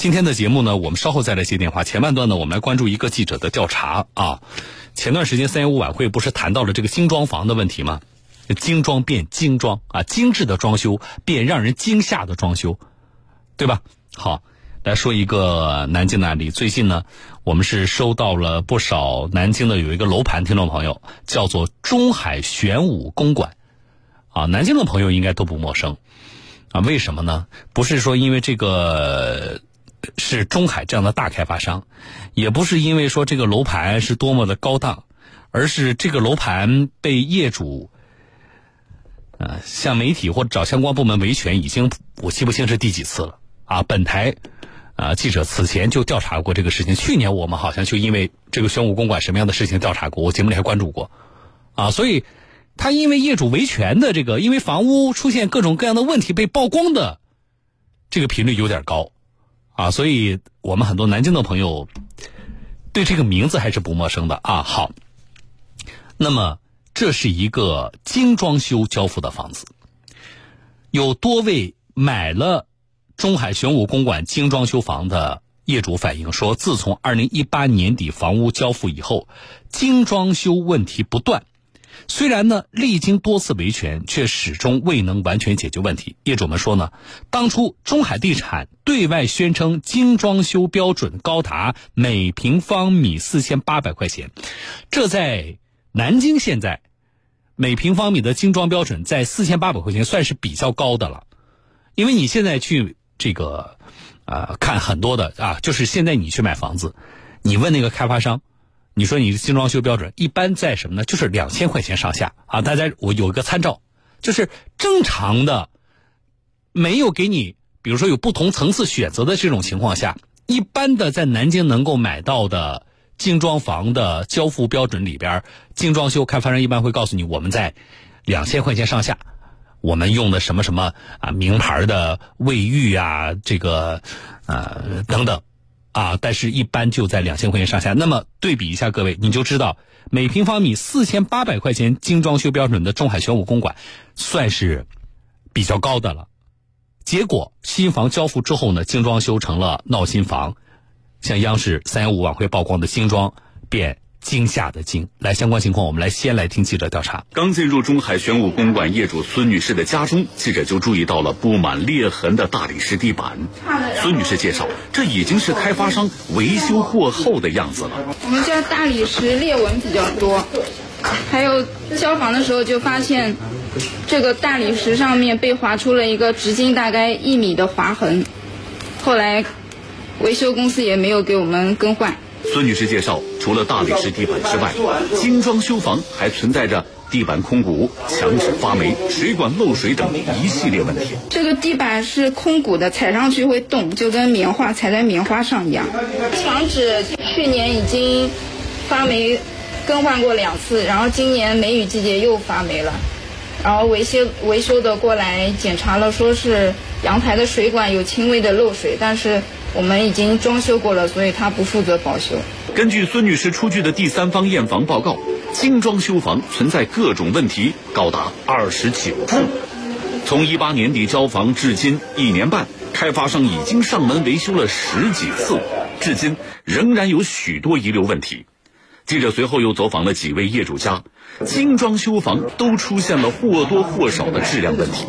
今天的节目呢，我们稍后再来接电话。前半段呢，我们来关注一个记者的调查啊。前段时间三幺五晚会不是谈到了这个精装房的问题吗？精装变精装啊，精致的装修变让人惊吓的装修，对吧？好，来说一个南京的案例。最近呢，我们是收到了不少南京的有一个楼盘，听众朋友叫做中海玄武公馆，啊，南京的朋友应该都不陌生，啊，为什么呢？不是说因为这个是中海这样的大开发商，也不是因为说这个楼盘是多么的高档，而是这个楼盘被业主。呃，向媒体或者找相关部门维权，已经我记不清是第几次了啊。本台啊记者此前就调查过这个事情，去年我们好像就因为这个玄武公馆什么样的事情调查过，我节目里还关注过啊。所以，他因为业主维权的这个，因为房屋出现各种各样的问题被曝光的这个频率有点高啊，所以我们很多南京的朋友对这个名字还是不陌生的啊。好，那么。这是一个精装修交付的房子，有多位买了中海玄武公馆精装修房的业主反映说，自从二零一八年底房屋交付以后，精装修问题不断。虽然呢，历经多次维权，却始终未能完全解决问题。业主们说呢，当初中海地产对外宣称精装修标准高达每平方米四千八百块钱，这在。南京现在每平方米的精装标准在四千八百块钱，算是比较高的了。因为你现在去这个啊看很多的啊，就是现在你去买房子，你问那个开发商，你说你的精装修标准一般在什么呢？就是两千块钱上下啊。大家我有一个参照，就是正常的没有给你，比如说有不同层次选择的这种情况下，一般的在南京能够买到的。精装房的交付标准里边，精装修开发商一般会告诉你，我们在两千块钱上下，我们用的什么什么啊名牌的卫浴啊，这个呃等等啊，但是一般就在两千块钱上下。那么对比一下，各位你就知道，每平方米四千八百块钱精装修标准的中海玄武公馆，算是比较高的了。结果新房交付之后呢，精装修成了闹新房。像央视三幺五晚会曝光的精装变惊吓的惊，来相关情况，我们来先来听记者调查。刚进入中海玄武公馆业主孙女士的家中，记者就注意到了布满裂痕的大理石地板。孙女士介绍，这已经是开发商维修过后的样子了。我们家大理石裂纹比较多，还有交房的时候就发现，这个大理石上面被划出了一个直径大概一米的划痕。后来。维修公司也没有给我们更换。孙女士介绍，除了大理石地板之外，精装修房还存在着地板空鼓、墙纸发霉、水管漏水等一系列问题。这个地板是空鼓的，踩上去会动，就跟棉花踩在棉花上一样。墙纸去年已经发霉，更换过两次，然后今年梅雨季节又发霉了。然后维修维修的过来检查了，说是阳台的水管有轻微的漏水，但是。我们已经装修过了，所以他不负责保修。根据孙女士出具的第三方验房报告，精装修房存在各种问题，高达二十九处。从一八年底交房至今一年半，开发商已经上门维修了十几次，至今仍然有许多遗留问题。记者随后又走访了几位业主家，精装修房都出现了或多或少的质量问题。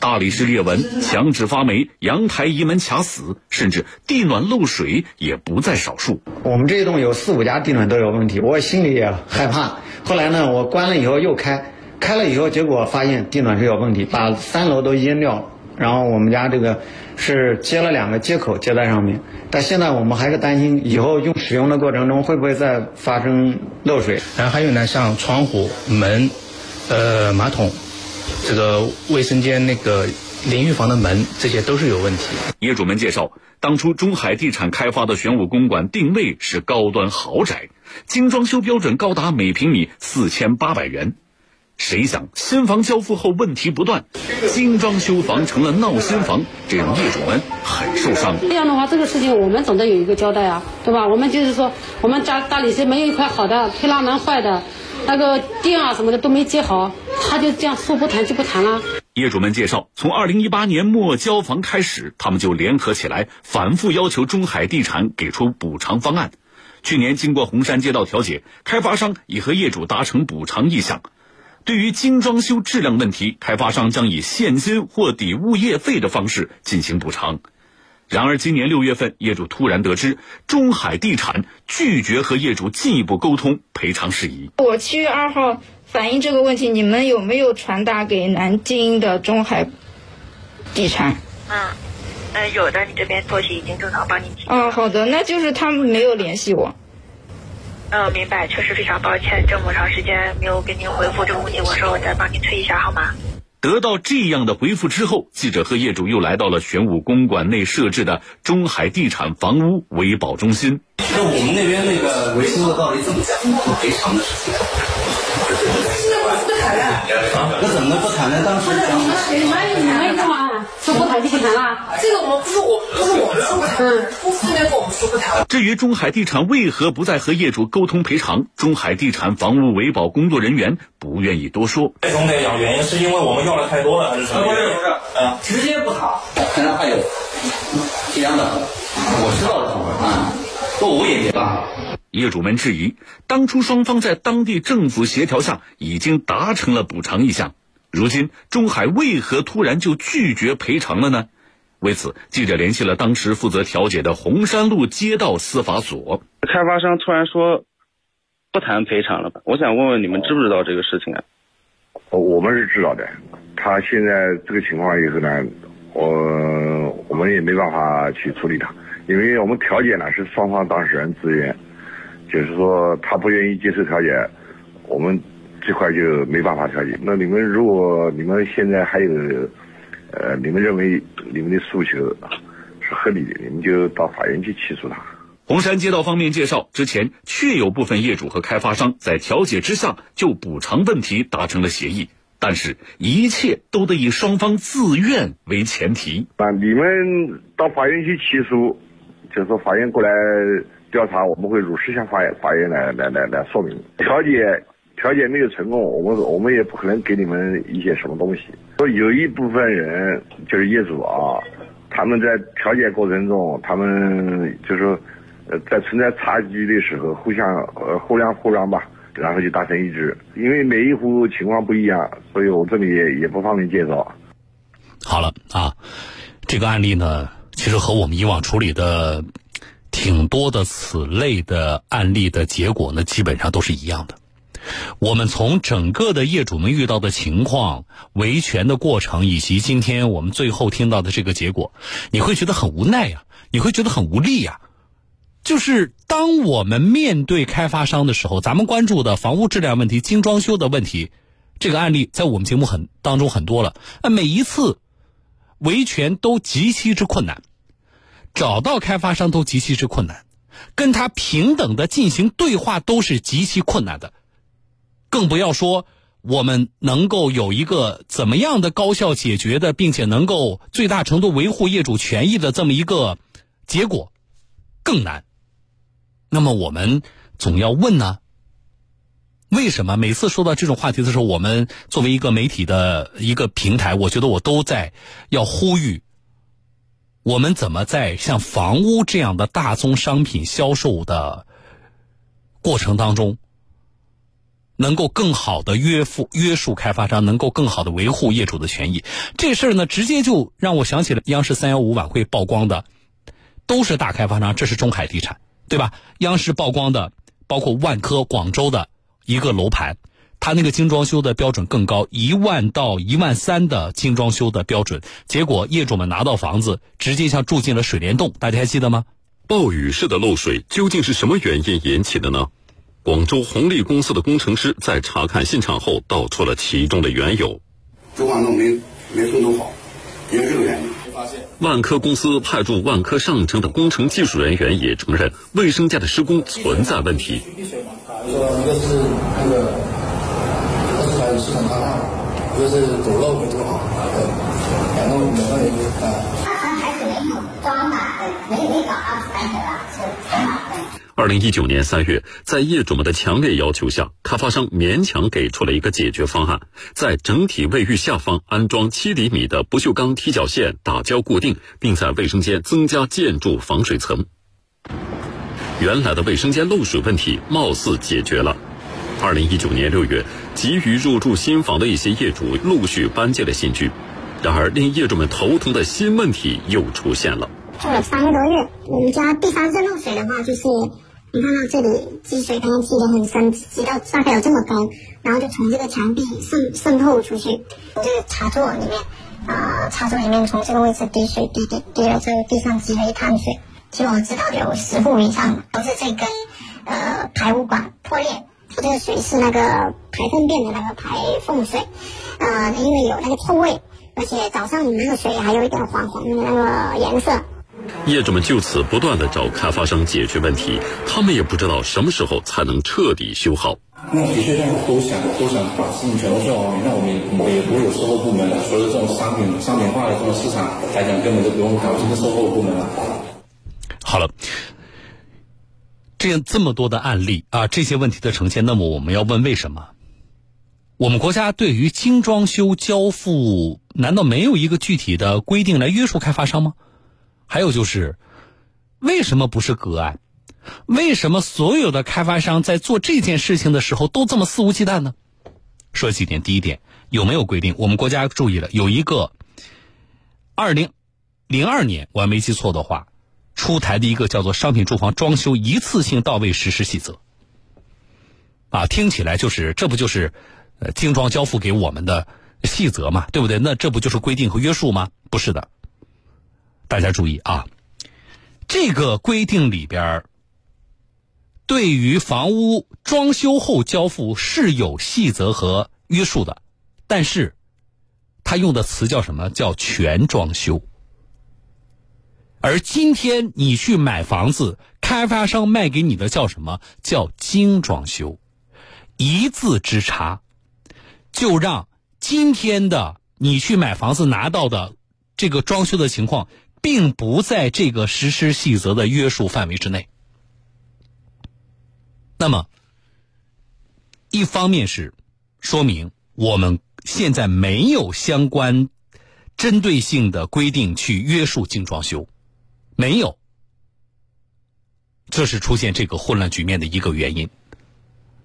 大理石裂纹、墙纸发霉、阳台移门卡死，甚至地暖漏水也不在少数。我们这一栋有四五家地暖都有问题，我心里也害怕。后来呢，我关了以后又开，开了以后结果发现地暖是有问题，把三楼都淹掉了。然后我们家这个是接了两个接口接在上面，但现在我们还是担心以后用使用的过程中会不会再发生漏水。然后还有呢，像窗户、门、呃马桶。这个卫生间那个淋浴房的门，这些都是有问题。业主们介绍，当初中海地产开发的玄武公馆定位是高端豪宅，精装修标准高达每平米四千八百元。谁想新房交付后问题不断，精装修房成了闹新房，这让业主们很受伤。这样的话，这个事情我们总得有一个交代啊，对吧？我们就是说，我们家大理石没有一块好的，推拉门坏的。那个电啊什么的都没接好，他就这样说不谈就不谈了。业主们介绍，从二零一八年末交房开始，他们就联合起来，反复要求中海地产给出补偿方案。去年经过红山街道调解，开发商已和业主达成补偿意向。对于精装修质量问题，开发商将以现金或抵物业费的方式进行补偿。然而，今年六月份，业主突然得知中海地产拒绝和业主进一步沟通赔偿事宜。我七月二号反映这个问题，你们有没有传达给南京的中海地产？嗯，嗯，有的，你这边作息已经正常帮你提。哦，好的，那就是他们没有联系我。嗯，明白，确实非常抱歉，这么长时间没有给您回复这个问题，我说我再帮您催一下好吗？得到这样的回复之后，记者和业主又来到了玄武公馆内设置的中海地产房屋维保中心。那我们那边那个维修的到底怎么讲？赔偿的事情？那怎么能不谈呢？当时讲。你们你们干嘛？说不谈就不谈了？这个我们不是我不是我们说不谈，公司那边跟我们说不谈。至于中海地产为何不再和业主沟通赔偿，中海地产房屋维保工作人员不愿意多说。总得讲原因，是因为我们要的太多了，还是什么？不是不是，嗯，直接不谈，可能还有这样的，我知道的啊，不我也没办法。业主们质疑，当初双方在当地政府协调下已经达成了补偿意向，如今中海为何突然就拒绝赔偿了呢？为此，记者联系了当时负责调解的红山路街道司法所。开发商突然说不谈赔偿了吧，我想问问你们知不知道这个事情啊？我们是知道的，他现在这个情况以后呢，我我们也没办法去处理他，因为我们调解呢是双方当事人自愿。就是说他不愿意接受调解，我们这块就没办法调解。那你们如果你们现在还有，呃，你们认为你们的诉求是合理的，你们就到法院去起诉他。红山街道方面介绍，之前确有部分业主和开发商在调解之下就补偿问题达成了协议，但是一切都得以双方自愿为前提。啊，你们到法院去起诉，就是说法院过来。调查我们会如实向法院法院来来来来说明调解调解没有成功，我们我们也不可能给你们一些什么东西。说有一部分人就是业主啊，他们在调解过程中，他们就是呃在存在差距的时候，互相呃互谅互让吧，然后就达成一致。因为每一户情况不一样，所以我这里也也不方便介绍。好了啊，这个案例呢，其实和我们以往处理的。挺多的此类的案例的结果呢，基本上都是一样的。我们从整个的业主们遇到的情况、维权的过程，以及今天我们最后听到的这个结果，你会觉得很无奈呀，你会觉得很无力呀。就是当我们面对开发商的时候，咱们关注的房屋质量问题、精装修的问题，这个案例在我们节目很当中很多了。那每一次维权都极其之困难。找到开发商都极其之困难，跟他平等的进行对话都是极其困难的，更不要说我们能够有一个怎么样的高效解决的，并且能够最大程度维护业主权益的这么一个结果，更难。那么我们总要问呢？为什么每次说到这种话题的时候，我们作为一个媒体的一个平台，我觉得我都在要呼吁。我们怎么在像房屋这样的大宗商品销售的过程当中，能够更好的约束约束开发商，能够更好的维护业主的权益？这事儿呢，直接就让我想起了央视三幺五晚会曝光的，都是大开发商，这是中海地产，对吧？央视曝光的包括万科广州的一个楼盘。他那个精装修的标准更高，一万到一万三的精装修的标准，结果业主们拿到房子，直接像住进了水帘洞，大家还记得吗？暴雨式的漏水究竟是什么原因引起的呢？广州红利公司的工程师在查看现场后，道出了其中的缘由。主管洞没没封堵好，因为这个原因。万科公司派驻万科上城的工程技术人员也承认，卫生间的施工存在问题。说一个是那个。系统开放，就是堵漏没堵好，对，两个两个原因啊。他还是没有装满，没没搞到三层啊，是才满的。二零一九年三月，在业主们的强烈要求下，开发商勉强给出了一个解决方案，在整体卫浴下方安装七厘米的不锈钢踢脚线，打胶固定，并在卫生间增加建筑防水层。原来的卫生间漏水问题貌似解决了。二零一九年六月，急于入住新房的一些业主陆续搬进了新居，然而令业主们头疼的新问题又出现了。住了三个多月，我们家第三次漏水的话，就是你看到这里积水刚刚积得很深，积到大概有这么高，然后就从这个墙壁渗渗透出去，这个插座里面，啊，插座里面从这个位置滴水滴滴滴了，这个地上积了一滩水，其实我知道有十户以上都是这根呃排污管破裂。这个水是那个排粪便的那个排粪水，呃，因为有那个臭味，而且早上你那个水还有一点黄黄的那个颜色。业主们就此不断的找开发商解决问题，他们也不知道什么时候才能彻底修好。那的确，大家都想都想把事情全都做好。那我们我们也不会有售后部门的，所以这种商品商品化的这种市场来讲，根本就不用搞这个售后部门了。好了。这样这么多的案例啊，这些问题的呈现，那么我们要问为什么？我们国家对于精装修交付，难道没有一个具体的规定来约束开发商吗？还有就是，为什么不是个案？为什么所有的开发商在做这件事情的时候都这么肆无忌惮呢？说几点，第一点，有没有规定？我们国家注意了，有一个二零零二年，我还没记错的话。出台的一个叫做《商品住房装修一次性到位实施细则》，啊，听起来就是这不就是呃精装交付给我们的细则嘛，对不对？那这不就是规定和约束吗？不是的，大家注意啊，这个规定里边对于房屋装修后交付是有细则和约束的，但是他用的词叫什么？叫全装修。而今天你去买房子，开发商卖给你的叫什么？叫精装修，一字之差，就让今天的你去买房子拿到的这个装修的情况，并不在这个实施细则的约束范围之内。那么，一方面是说明我们现在没有相关针对性的规定去约束精装修。没有，这是出现这个混乱局面的一个原因。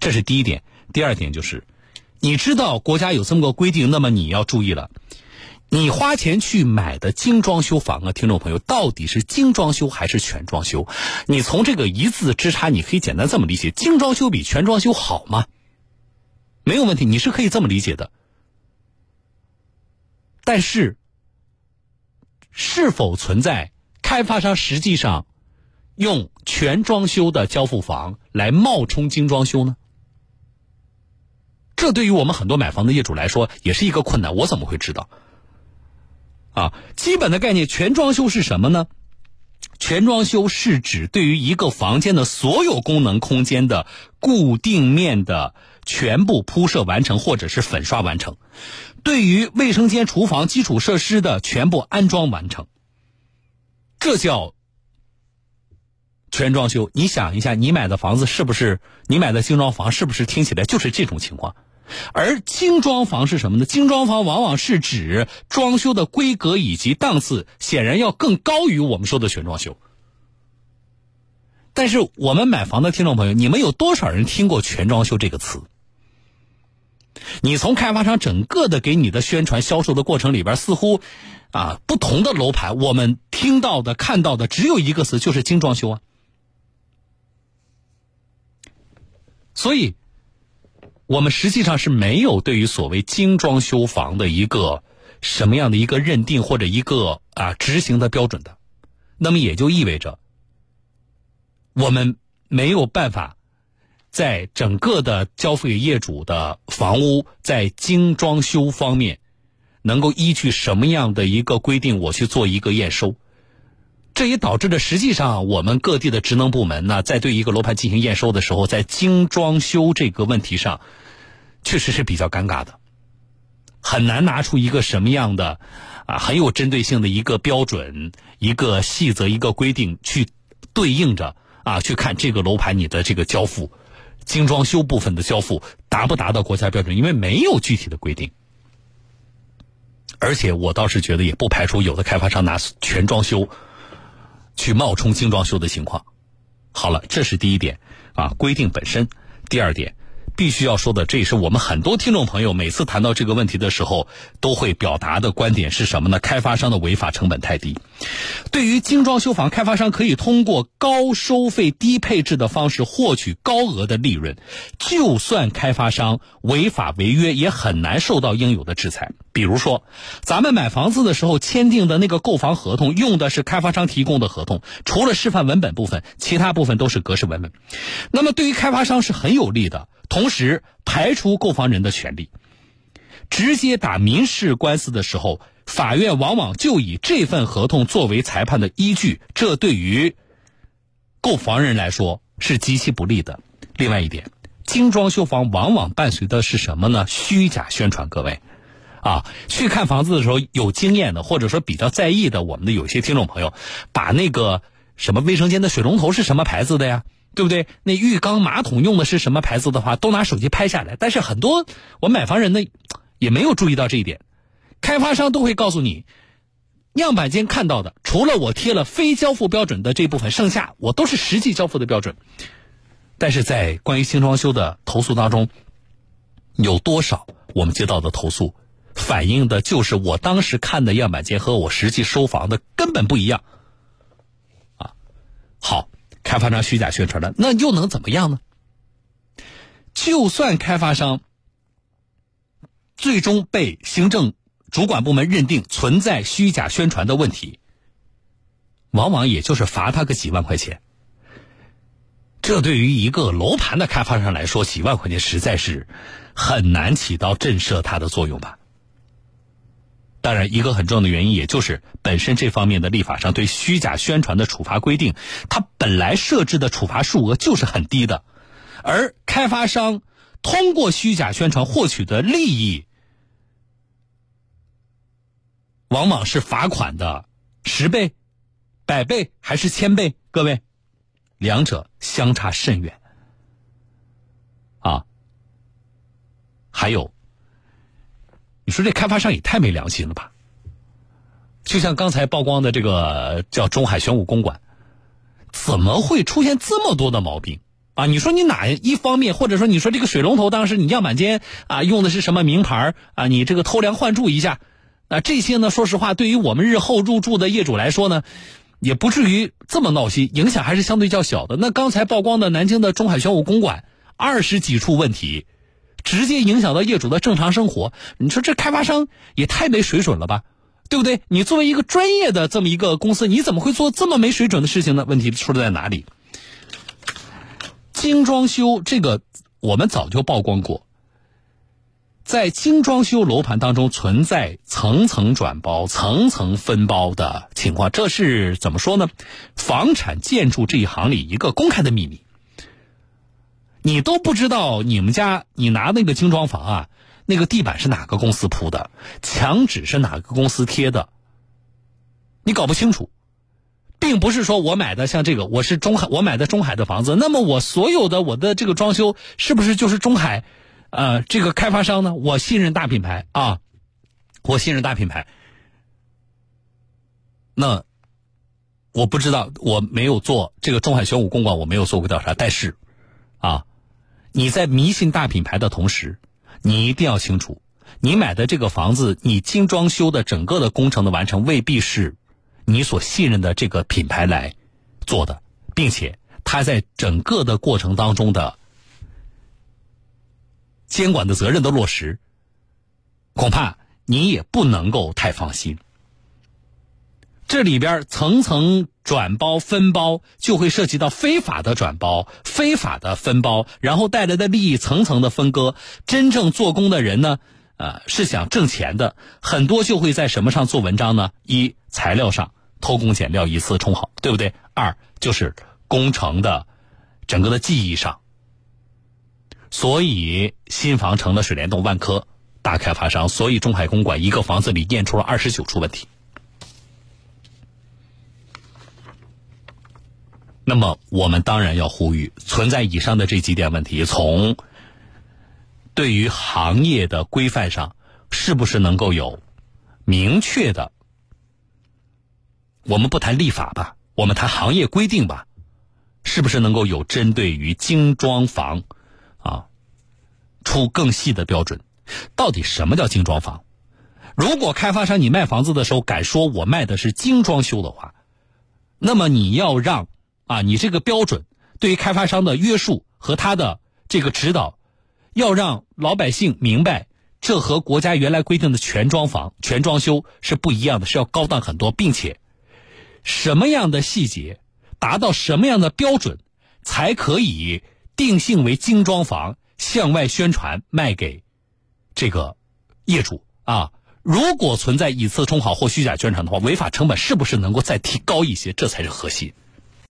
这是第一点。第二点就是，你知道国家有这么个规定，那么你要注意了。你花钱去买的精装修房啊，听众朋友，到底是精装修还是全装修？你从这个一字之差，你可以简单这么理解：精装修比全装修好吗？没有问题，你是可以这么理解的。但是，是否存在？开发商实际上用全装修的交付房来冒充精装修呢？这对于我们很多买房的业主来说也是一个困难。我怎么会知道？啊，基本的概念，全装修是什么呢？全装修是指对于一个房间的所有功能空间的固定面的全部铺设完成或者是粉刷完成，对于卫生间、厨房基础设施的全部安装完成。这叫全装修。你想一下，你买的房子是不是你买的精装房？是不是听起来就是这种情况？而精装房是什么呢？精装房往往是指装修的规格以及档次，显然要更高于我们说的全装修。但是我们买房的听众朋友，你们有多少人听过全装修这个词？你从开发商整个的给你的宣传销售的过程里边，似乎，啊，不同的楼盘，我们听到的、看到的只有一个词，就是精装修啊。所以，我们实际上是没有对于所谓精装修房的一个什么样的一个认定或者一个啊执行的标准的。那么也就意味着，我们没有办法。在整个的交付给业主的房屋，在精装修方面，能够依据什么样的一个规定，我去做一个验收？这也导致了实际上我们各地的职能部门呢，在对一个楼盘进行验收的时候，在精装修这个问题上，确实是比较尴尬的，很难拿出一个什么样的啊很有针对性的一个标准、一个细则、一个规定去对应着。啊，去看这个楼盘你的这个交付，精装修部分的交付达不达到国家标准？因为没有具体的规定。而且我倒是觉得，也不排除有的开发商拿全装修去冒充精装修的情况。好了，这是第一点啊，规定本身。第二点。必须要说的，这也是我们很多听众朋友每次谈到这个问题的时候都会表达的观点是什么呢？开发商的违法成本太低。对于精装修房，开发商可以通过高收费、低配置的方式获取高额的利润，就算开发商违法违约，也很难受到应有的制裁。比如说，咱们买房子的时候签订的那个购房合同，用的是开发商提供的合同，除了示范文本部分，其他部分都是格式文本。那么对于开发商是很有利的。同时排除购房人的权利，直接打民事官司的时候，法院往往就以这份合同作为裁判的依据，这对于购房人来说是极其不利的。另外一点，精装修房往往伴随的是什么呢？虚假宣传。各位，啊，去看房子的时候有经验的，或者说比较在意的，我们的有些听众朋友，把那个什么卫生间的水龙头是什么牌子的呀？对不对？那浴缸马桶用的是什么牌子的话，都拿手机拍下来。但是很多我买房人呢，也没有注意到这一点。开发商都会告诉你，样板间看到的，除了我贴了非交付标准的这部分，剩下我都是实际交付的标准。但是在关于新装修的投诉当中，有多少我们接到的投诉，反映的就是我当时看的样板间和我实际收房的根本不一样。啊，好。开发商虚假宣传了，那又能怎么样呢？就算开发商最终被行政主管部门认定存在虚假宣传的问题，往往也就是罚他个几万块钱。这对于一个楼盘的开发商来说，几万块钱实在是很难起到震慑他的作用吧。当然，一个很重要的原因，也就是本身这方面的立法上对虚假宣传的处罚规定，它本来设置的处罚数额就是很低的，而开发商通过虚假宣传获取的利益，往往是罚款的十倍、百倍还是千倍？各位，两者相差甚远啊！还有。你说这开发商也太没良心了吧？就像刚才曝光的这个叫中海玄武公馆，怎么会出现这么多的毛病啊？你说你哪一方面，或者说你说这个水龙头当时你样板间啊用的是什么名牌啊？你这个偷梁换柱一下，啊这些呢，说实话，对于我们日后入住的业主来说呢，也不至于这么闹心，影响还是相对较小的。那刚才曝光的南京的中海玄武公馆，二十几处问题。直接影响到业主的正常生活，你说这开发商也太没水准了吧，对不对？你作为一个专业的这么一个公司，你怎么会做这么没水准的事情呢？问题出在哪里？精装修这个我们早就曝光过，在精装修楼盘当中存在层层转包、层层分包的情况，这是怎么说呢？房产建筑这一行里一个公开的秘密。你都不知道你们家你拿那个精装房啊，那个地板是哪个公司铺的，墙纸是哪个公司贴的，你搞不清楚，并不是说我买的像这个，我是中海，我买的中海的房子，那么我所有的我的这个装修是不是就是中海，呃，这个开发商呢？我信任大品牌啊，我信任大品牌，那我不知道，我没有做这个中海玄武公馆，我没有做过调查，但是啊。你在迷信大品牌的同时，你一定要清楚，你买的这个房子，你精装修的整个的工程的完成，未必是你所信任的这个品牌来做的，并且他在整个的过程当中的监管的责任的落实，恐怕你也不能够太放心。这里边层层转包分包，就会涉及到非法的转包、非法的分包，然后带来的利益层层的分割。真正做工的人呢，呃，是想挣钱的，很多就会在什么上做文章呢？一材料上偷工减料，以次充好，对不对？二就是工程的整个的技艺上。所以新房成了水帘洞，万科大开发商，所以中海公馆一个房子里验出了二十九处问题。那么我们当然要呼吁，存在以上的这几点问题，从对于行业的规范上，是不是能够有明确的？我们不谈立法吧，我们谈行业规定吧，是不是能够有针对于精装房啊出更细的标准？到底什么叫精装房？如果开发商你卖房子的时候敢说我卖的是精装修的话，那么你要让啊你这个标准对于开发商的约束和他的这个指导。要让老百姓明白，这和国家原来规定的全装房、全装修是不一样的，是要高档很多，并且什么样的细节达到什么样的标准，才可以定性为精装房，向外宣传卖给这个业主啊？如果存在以次充好或虚假宣传的话，违法成本是不是能够再提高一些？这才是核心。